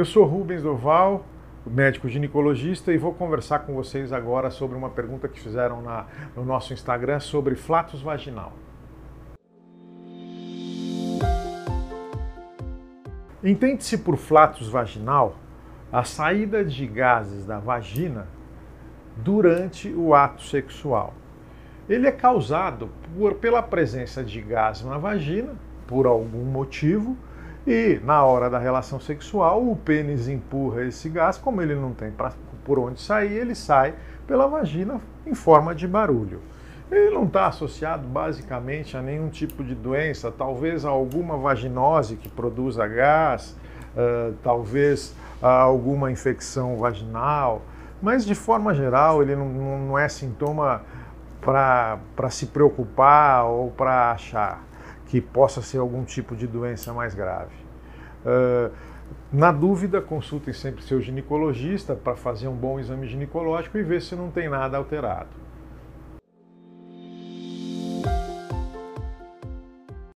Eu sou Rubens Doval, médico ginecologista, e vou conversar com vocês agora sobre uma pergunta que fizeram na, no nosso Instagram sobre flatus vaginal. Entende-se por flatus vaginal a saída de gases da vagina durante o ato sexual. Ele é causado por, pela presença de gás na vagina, por algum motivo, e na hora da relação sexual o pênis empurra esse gás, como ele não tem pra, por onde sair, ele sai pela vagina em forma de barulho. Ele não está associado basicamente a nenhum tipo de doença, talvez a alguma vaginose que produza gás, uh, talvez a alguma infecção vaginal, mas de forma geral ele não, não é sintoma para se preocupar ou para achar que possa ser algum tipo de doença mais grave. Uh, na dúvida, consultem sempre seu ginecologista para fazer um bom exame ginecológico e ver se não tem nada alterado.